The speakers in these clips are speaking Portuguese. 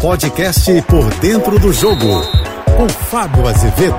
podcast Por Dentro do Jogo, com Fábio Azevedo.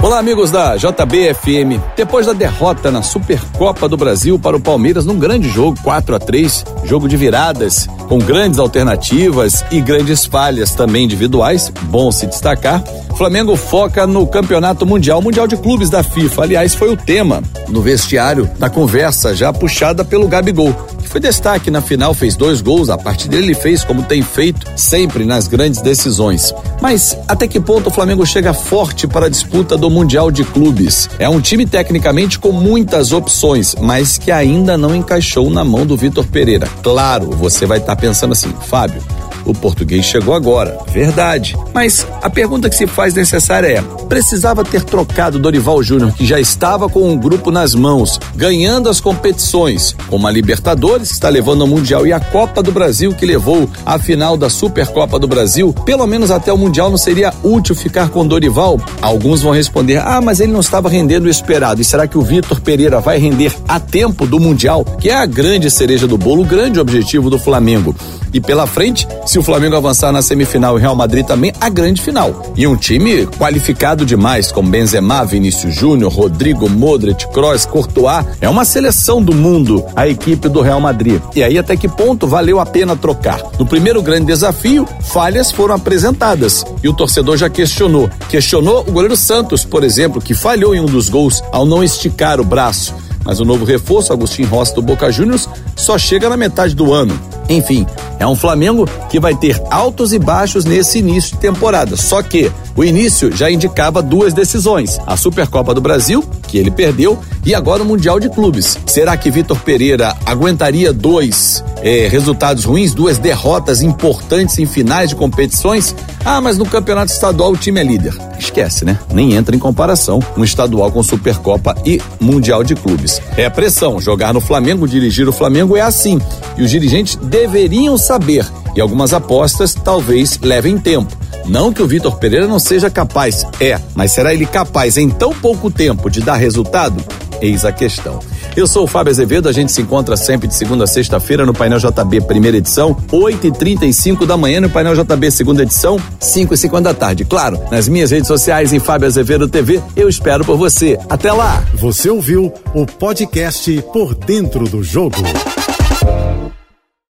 Olá, amigos da JBFM. Depois da derrota na Supercopa do Brasil para o Palmeiras num grande jogo, 4 a 3 jogo de viradas, com grandes alternativas e grandes falhas também individuais, bom se destacar. Flamengo foca no Campeonato Mundial, Mundial de Clubes da FIFA. Aliás, foi o tema no vestiário da conversa já puxada pelo Gabigol foi destaque na final, fez dois gols. A partir dele ele fez como tem feito sempre nas grandes decisões. Mas até que ponto o Flamengo chega forte para a disputa do Mundial de Clubes? É um time tecnicamente com muitas opções, mas que ainda não encaixou na mão do Vitor Pereira. Claro, você vai estar tá pensando assim, Fábio, o português chegou agora, verdade. Mas a pergunta que se faz necessária é: precisava ter trocado Dorival Júnior, que já estava com um grupo nas mãos, ganhando as competições, como a Libertadores, que está levando ao Mundial, e a Copa do Brasil, que levou à final da Supercopa do Brasil? Pelo menos até o Mundial não seria útil ficar com Dorival? Alguns vão responder: ah, mas ele não estava rendendo o esperado. E será que o Vitor Pereira vai render a tempo do Mundial, que é a grande cereja do bolo, o grande objetivo do Flamengo? E pela frente, se o Flamengo avançar na semifinal e Real Madrid também, a grande final. E um time qualificado demais, com Benzema, Vinícius Júnior, Rodrigo, Modric, Kroos, Courtois. É uma seleção do mundo, a equipe do Real Madrid. E aí até que ponto valeu a pena trocar? No primeiro grande desafio, falhas foram apresentadas e o torcedor já questionou. Questionou o goleiro Santos, por exemplo, que falhou em um dos gols ao não esticar o braço. Mas o novo reforço, Agostinho Rossi do Boca Juniors, só chega na metade do ano. Enfim, é um Flamengo que vai ter altos e baixos nesse início de temporada. Só que o início já indicava duas decisões: a Supercopa do Brasil, que ele perdeu, e agora o Mundial de Clubes. Será que Vitor Pereira aguentaria dois eh, resultados ruins, duas derrotas importantes em finais de competições? Ah, mas no campeonato estadual o time é líder. Esquece, né? Nem entra em comparação um estadual com Supercopa e Mundial de Clubes. É a pressão. Jogar no Flamengo, dirigir o Flamengo é assim. E os dirigentes deveriam saber. E algumas apostas talvez levem tempo. Não que o Vitor Pereira não seja capaz, é, mas será ele capaz em tão pouco tempo de dar resultado? Eis a questão. Eu sou o Fábio Azevedo, a gente se encontra sempre de segunda a sexta-feira no Painel JB, primeira edição, 8 e 35 da manhã, no Painel JB, segunda edição, 5 e 50 da tarde. Claro, nas minhas redes sociais, em Fábio Azevedo TV, eu espero por você. Até lá! Você ouviu o podcast Por Dentro do Jogo.